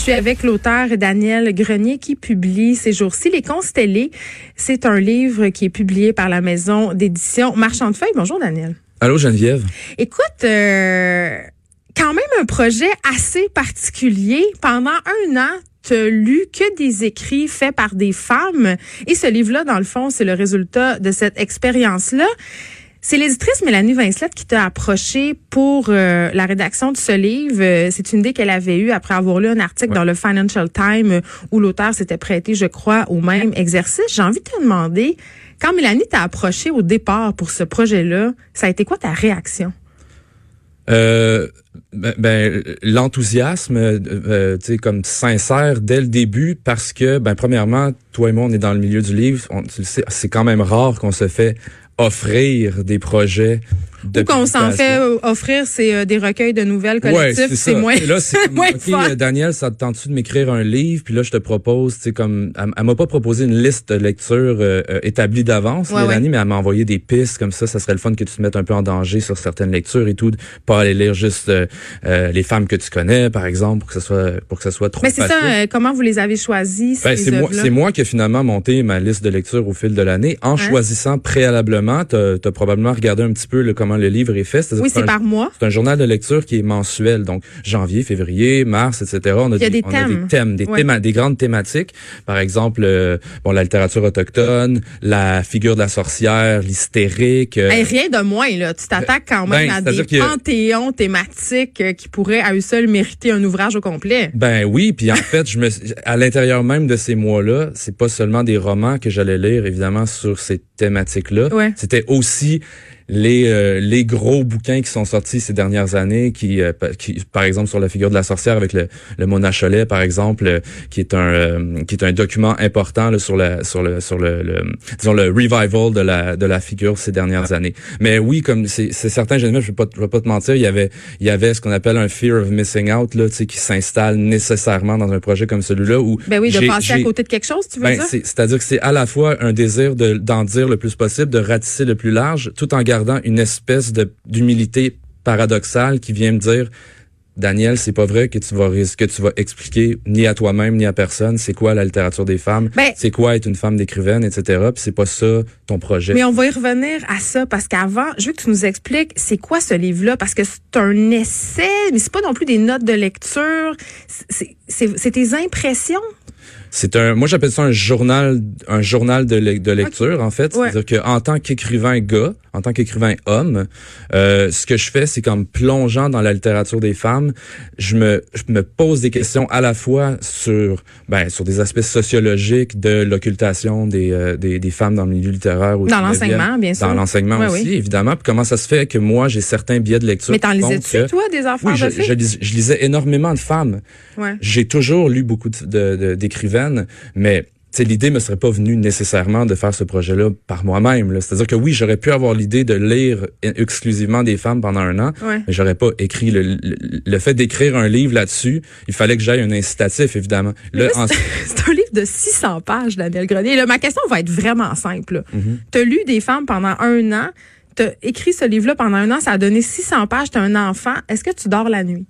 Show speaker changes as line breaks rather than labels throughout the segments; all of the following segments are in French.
Je suis avec l'auteur Daniel Grenier qui publie ces jours-ci Les Constellés. C'est un livre qui est publié par la maison d'édition Marchand de Feuilles. Bonjour Daniel.
Allô Geneviève.
Écoute, euh, quand même un projet assez particulier. Pendant un an, tu lu que des écrits faits par des femmes. Et ce livre-là, dans le fond, c'est le résultat de cette expérience-là. C'est l'éditrice Mélanie Vincelette qui t'a approché pour euh, la rédaction de ce livre. Euh, c'est une idée qu'elle avait eue après avoir lu un article
Ouais.
dans le Financial Times euh, où l'auteur s'était prêté, je crois, au même exercice. J'ai envie de te demander, quand Mélanie t'a approché au départ pour ce projet-là, ça a été quoi ta réaction?
Euh, ben, ben, l'enthousiasme, euh, tu sais, comme sincère dès le début, parce que, ben, premièrement, toi et moi, on est dans le milieu du livre. On, c'est quand même rare qu'on se fait offrir des projets
Ou qu'on s'en fait euh, offrir, c'est euh, des recueils de nouvelles collectives,
c'est
moins,
Et là, c'est
moins
OK, euh, Daniel, ça te tente-tu de m'écrire un livre? Puis là, je te propose, tu sais, comme, elle, elle m'a pas proposé une liste de lectures euh, établie d'avance,
Ouais,
Mélanie, mais elle m'a envoyé des pistes comme ça. Ça serait le fun que tu te mettes un peu en danger sur certaines lectures et tout, pas aller lire juste euh, euh, les femmes que tu connais, par exemple, pour que ce soit, pour que ce soit trop
Mais c'est
facile.
ça, euh, comment vous les avez choisis,
Ben,
ces
c'est moi, c'est moi qui ai finalement monté ma liste de lecture au fil de l'année en choisissant préalablement. Tu as, probablement regardé un petit peu là, comment le livre est fait.
Oui, c'est par mois.
c'est un journal de lecture qui est mensuel, donc janvier, février, mars, etc. On a,
Il y a des
on
thèmes.
des thèmes, des,
Ouais.
théma- des grandes thématiques. Par exemple, euh, bon, la littérature autochtone, la figure de la sorcière, l'hystérique. euh,
Hey, rien de moins, là. Tu t'attaques quand même
Ben,
à des
y a-
panthéons thématiques euh, qui pourraient à eux seuls mériter un ouvrage au complet.
Ben oui, puis en fait, je me à l'intérieur même de ces mois-là, c'est pas seulement des romans que j'allais lire évidemment sur ces thématiques-là.
Ouais.
C'était aussi les euh, les gros bouquins qui sont sortis ces dernières années qui, euh, qui par exemple sur la figure de la sorcière avec le le Mona Cholet par exemple euh, qui est un euh, qui est un document important là, sur la sur le sur le, le disons le revival de la de la figure ces dernières années. Mais oui, comme c'est c'est certain, je vais pas te- je vais pas te mentir, il y avait il y avait ce qu'on appelle un fear of missing out là, tu sais qui s'installe nécessairement dans un projet comme celui-là où
Ben oui, de passer à côté de quelque chose, tu veux
ben,
dire?
c'est- c'est-à-dire que c'est à la fois un désir de- d'en dire le plus possible, de ratisser le plus large, tout en gardant une espèce d'humilité paradoxale qui vient me dire Daniel, c'est pas vrai que tu vas que tu vas expliquer ni à toi-même ni à personne c'est quoi la littérature des femmes,
Ben-
c'est quoi être une femme d'écrivaine, etc. Puis c'est pas ça ton projet.
Mais on va y revenir à ça parce qu'avant, je veux que tu nous expliques c'est quoi ce livre-là? Parce que c'est un essai, mais c'est pas non plus des notes de lecture. C'est tes impressions?
C'est un, moi j'appelle ça un journal, un journal de, le- de lecture en fait.
Ouais.
C'est-à-dire qu'en tant qu'écrivain gars, en tant qu'écrivain homme, euh, ce que je fais, c'est qu'en me plongeant dans la littérature des femmes, je me, je me pose des questions à la fois sur, ben, sur des aspects sociologiques de l'occultation des, euh, des, des femmes dans le milieu littéraire. au
Dans
19e,
l'enseignement, bien sûr.
Dans l'enseignement aussi,
oui.
évidemment. Puis comment ça se fait que moi j'ai certains biais de lecture.
Mais t'en lisais-tu, toi, des enfants
oui, je,
de filles?
je, lis- je lisais énormément de femmes.
Ouais.
J'ai toujours lu beaucoup de- de- mais tu l'idée me serait pas venue nécessairement de faire ce projet-là par moi-même. C'est-à-dire que oui, j'aurais pu avoir l'idée de lire exclusivement des femmes pendant un an,
Ouais.
mais j'aurais pas écrit le, le, le fait d'écrire un livre là-dessus. Il fallait que j'aille un incitatif, évidemment. Là,
Là,
en-
c'est un livre de 600 pages, Daniel Grenier. Là, ma question va être vraiment simple. là.
Mhm.
T'as lu des femmes pendant un an, t'as écrit ce livre-là pendant un an, ça a donné 600 pages, t'as un enfant. Est-ce que tu dors la nuit?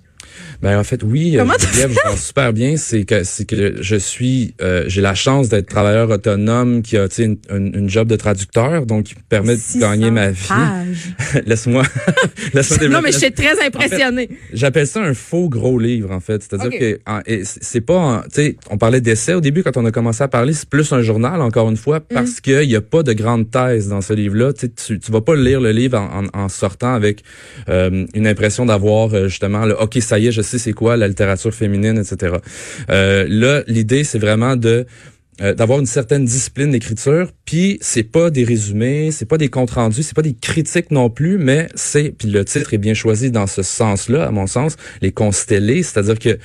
Ben en fait oui,
Comment
euh, je pense super bien, c'est que c'est que je suis euh, j'ai la chance d'être travailleur autonome qui a une, une, une job de traducteur donc qui me permet de
600
gagner ma vie. laisse-moi laisse-moi
non, mais je suis très impressionnée.
J'appelle ça un faux gros livre en fait, c'est-à-dire que c'est pas tu sais on parlait d'essai au début quand on a commencé à parler, c'est plus un journal encore une fois parce
Mm.
qu'il y a pas de grande thèse dans ce livre-là, tu sais, tu tu vas pas lire le livre en, en- en sortant avec euh, une impression d'avoir euh, justement le OK, ça y est, je c'est quoi la littérature féminine etc. Euh, là, l'idée c'est vraiment de euh, d'avoir une certaine discipline d'écriture, puis c'est pas des résumés, c'est pas des comptes rendus, c'est pas des critiques non plus, mais c'est puis le titre est bien choisi dans ce sens-là à mon sens, les constellés, c'est-à-dire que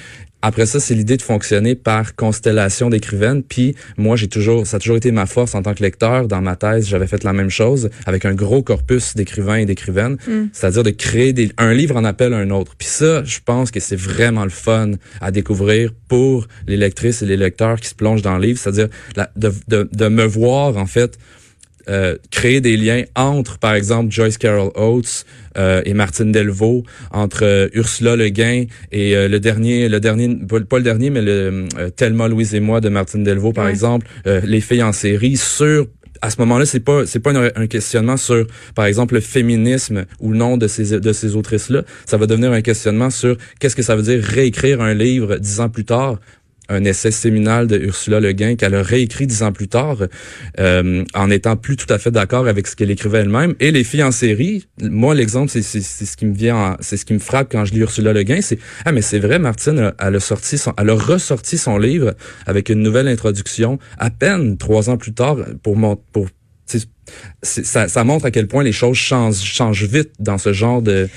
Après ça, c'est l'idée de fonctionner par constellation d'écrivaines. Puis moi, j'ai toujours, ça a toujours été ma force en tant que lecteur. Dans ma thèse, j'avais fait la même chose avec un gros corpus d'écrivains et d'écrivaines, mm. c'est-à-dire de créer des, un livre en appelle un autre. Puis ça, je pense que c'est vraiment le fun à découvrir pour les lectrices et les lecteurs qui se plongent dans le livre, c'est-à-dire de, de, de me voir en fait euh, créer des liens entre, par exemple, Joyce Carol Oates euh, et Martine Delvaux, entre euh, Ursula Le Guin et le dernier, le dernier, pas le dernier, mais le Thelma Louise et moi de Martine Delvaux, par exemple, les filles en série sur à ce moment-là, c'est pas c'est pas un, questionnement sur par exemple le féminisme ou le nom de ces de ces autrices là, ça va devenir un questionnement sur qu'est-ce que ça veut dire réécrire un livre dix ans plus tard un essai séminal de Ursula Le Guin qu'elle a réécrit dix ans plus tard, euh, en étant plus tout à fait d'accord avec ce qu'elle écrivait elle-même. Et les filles en série, moi l'exemple, c'est ce qui me vient, c'est ce qui me frappe quand je lis Ursula Le Guin, c'est ah mais c'est vrai, Martine, elle a sorti son, elle a ressorti son livre avec une nouvelle introduction à peine trois ans plus tard pour mon, pour ça, ça montre à quel point les choses changent, changent vite dans ce genre de,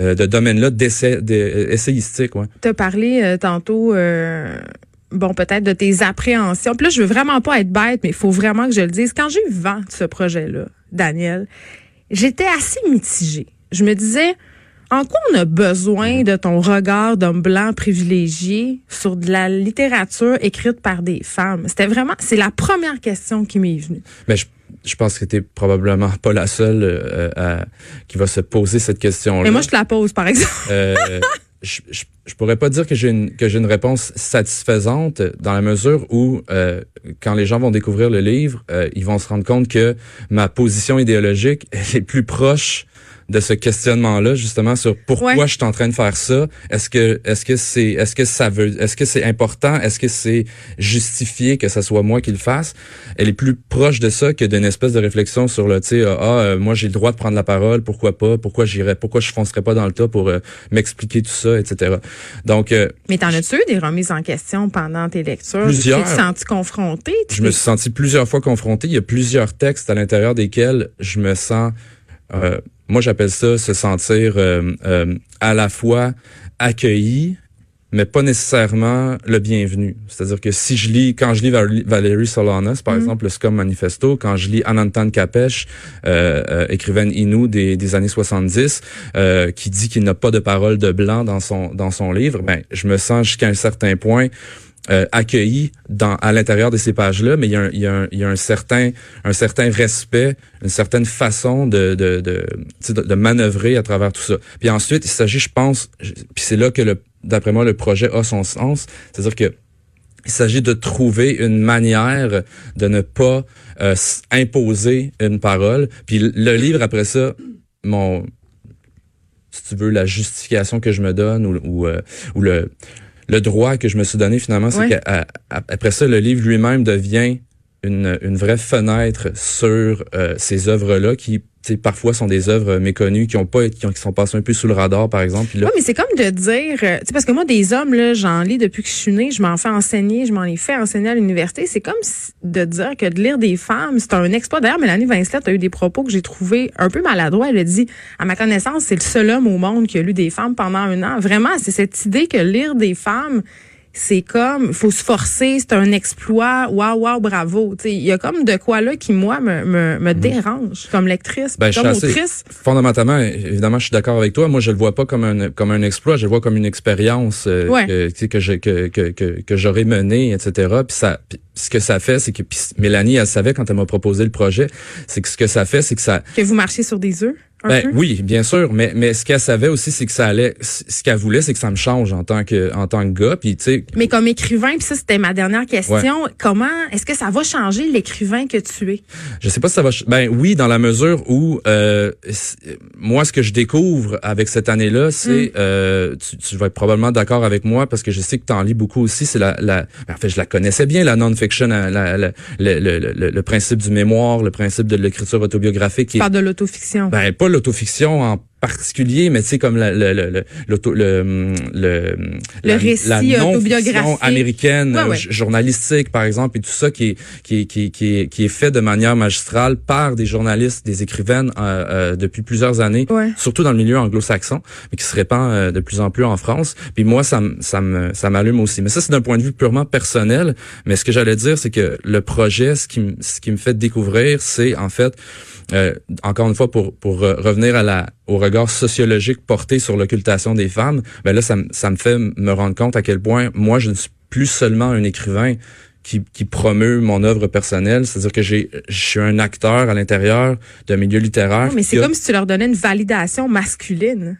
euh, de domaine-là d'essai, d'essayistique. Ouais.
Tu as parlé euh, tantôt euh, bon, peut-être de tes appréhensions. Puis là, je veux vraiment pas être bête, mais il faut vraiment que je le dise. Quand j'ai eu vent de ce projet-là, Daniel, j'étais assez mitigée. Je me disais, en quoi on a besoin de ton regard d'homme blanc privilégié sur de la littérature écrite par des femmes? C'était vraiment, c'est la première question qui m'est venue.
Mais je, je pense que tu probablement pas la seule euh, qui va se poser cette question-là.
Mais moi, je te la pose, par exemple.
Euh, je, je, pourrais pas dire que j'ai une que j'ai une réponse satisfaisante dans la mesure où euh, quand les gens vont découvrir le livre, euh, ils vont se rendre compte que ma position idéologique est plus proche de ce questionnement-là justement sur pourquoi je suis en train de faire ça? Est-ce que est-ce que c'est est-ce que ça veut est-ce que c'est important? Est-ce que c'est justifié que ce soit moi qui le fasse? Elle est plus proche de ça que d'une espèce de réflexion sur le tu sais ah euh, moi j'ai le droit de prendre la parole, pourquoi pas? Pourquoi j'irais Pourquoi je foncerais pas dans le tas pour euh, m'expliquer tout ça, etc. Donc euh,
mais t'en as-tu eu des remises en question pendant tes lectures?
Plusieurs.
Tu t'es senti confronté
Je me suis senti plusieurs fois confronté. Il y a plusieurs textes à l'intérieur desquels je me sens euh, moi, j'appelle ça se sentir euh, euh, à la fois accueilli, mais pas nécessairement le bienvenu. C'est-à-dire que si je lis, quand je lis Valérie Solanas, par mm. exemple, le Scum Manifesto, quand je lis Anantan Kapesh, euh, écrivaine Inou des, des années 70, qui dit qu'il n'a pas de parole de blanc dans son dans son livre, ben je me sens jusqu'à un certain point euh, accueilli dans à l'intérieur de ces pages-là, mais il y, a un, il, y a un, il y a un certain un certain respect, une certaine façon de de, de, de, manœuvrer à travers tout ça. Puis ensuite, il s'agit, je pense, puis c'est là que d'après moi le projet a son sens, c'est-à-dire que il s'agit de trouver une manière de ne pas euh, imposer une parole. Puis le livre après ça, mon si tu veux la justification que je me donne ou, ou, euh, ou le le droit que je me suis donné finalement, c'est qu'après ça, le livre lui-même devient une, vraie fenêtre sur euh, ces œuvres-là qui parfois sont des œuvres méconnues qui ont pas qui sont passées un peu sous le radar par exemple.
Oui mais c'est comme de dire euh, parce que moi des hommes là j'en lis depuis que je suis née je m'en fais enseigner je m'en ai fait enseigner à l'université. C'est comme de dire que de lire des femmes c'est un exploit. D'ailleurs Mélanie Vincelette a eu des propos que j'ai trouvé un peu maladroits. Elle a dit à ma connaissance c'est le seul homme au monde qui a lu des femmes pendant un an. Vraiment c'est cette idée que lire des femmes c'est comme faut se forcer, c'est un exploit, waouh waouh bravo. Il y a comme de quoi là qui moi me, me, me mm. dérange comme lectrice, ben, comme autrice.
fondamentalement, évidemment, je suis d'accord avec toi. Moi, je le vois pas comme un comme un exploit, je le vois comme une expérience euh, que, que, je, que, que, que, que j'aurais menée, etc. Puis ça, ce que ça fait, c'est que Mélanie, elle savait quand elle m'a proposé le projet, c'est que ce que ça fait, c'est que ça
que vous marchez sur des œufs?
Ben, oui, bien sûr, mais mais ce qu'elle savait aussi, c'est que ça allait. Ce qu'elle voulait, c'est que ça me change en tant que en tant que gars. Puis tu sais.
Mais comme écrivain, puis ça c'était ma dernière question. Comment est-ce que ça va changer l'écrivain que tu es?
Je sais pas si ça va. Ben oui, dans la mesure où euh, moi, ce que je découvre avec cette année-là, c'est mm. euh, tu, vas être probablement d'accord avec moi parce que je sais que tu en lis beaucoup aussi. C'est la, la ben, en fait, je la connaissais bien la non-fiction, la, la, le, le, le, le, principe du mémoire, le principe de l'écriture autobiographique.
Tu parles de l'autofiction.
Ben pas l'autofiction en particulier, mais tu sais comme le le le le le,
le, le récit autobiographique
américaine journalistique par exemple et tout ça qui est qui est, qui qui qui est fait de manière magistrale par des journalistes, des écrivaines euh, euh, depuis plusieurs années, surtout dans le milieu anglo-saxon, mais qui se répand euh, de plus en plus en France. Puis moi ça ça m'allume aussi. Mais ça c'est d'un point de vue purement personnel, mais ce que j'allais dire c'est que le projet ce qui ce qui me fait découvrir c'est en fait euh, encore une fois, pour, pour revenir à la, au regard sociologique porté sur l'occultation des femmes, ben là, ça, ça me fait me rendre compte à quel point moi, je ne suis plus seulement un écrivain qui, qui promeut mon œuvre personnelle, c'est-à-dire que j'ai, je suis un acteur à l'intérieur d'un milieu littéraire.
mais c'est comme si tu leur donnais une validation masculine.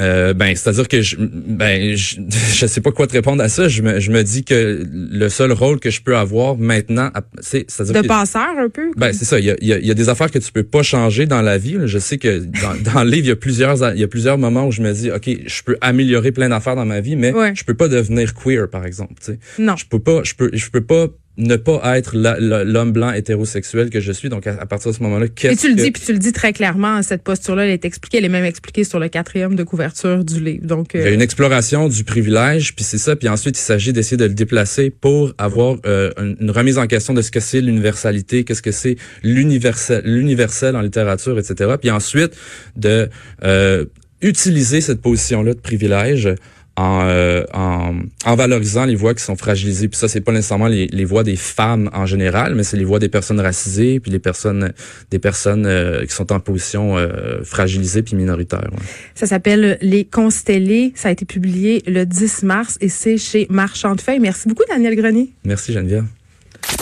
Euh, ben, c'est-à-dire que je, ben, je, je sais pas quoi te répondre à ça. Je me, je me dis que le seul rôle que je peux avoir maintenant, c'est,
c'est-à-dire de passeur un peu.
Ben, c'est ça. Il y a, il y a, des affaires que tu peux pas changer dans la vie. Je sais que dans, dans le livre, il y a plusieurs, il y a plusieurs moments où je me dis, ok, je peux améliorer plein d'affaires dans ma vie, mais je peux pas devenir queer, par exemple. sais
Non.
Je peux pas, je peux, je peux pas ne pas être l'homme blanc hétérosexuel que je suis. Donc, à, partir de ce moment-là, qu'est-ce
que... Et tu le dis, puis tu le dis très clairement, cette posture-là, elle est expliquée, elle est même expliquée sur le quatrième de couverture du livre. Donc,
euh... Il y a une exploration du privilège, puis c'est ça. Puis ensuite, il s'agit d'essayer de le déplacer pour avoir euh, une, remise en question de ce que c'est l'universalité, qu'est-ce que c'est l'universel, l'universel en littérature, etc. Puis ensuite, de euh, utiliser cette position-là de privilège euh, en, en, valorisant les voix qui sont fragilisées. Puis ça, c'est pas nécessairement les, les, voix des femmes en général, mais c'est les voix des personnes racisées, puis les personnes, des personnes euh, qui sont en position euh, fragilisée puis minoritaire.
Ça s'appelle Les Constellés. Ça a été publié le 10 mars et c'est chez Marchand de Feuilles. Merci beaucoup, Daniel Grenier.
Merci, Geneviève.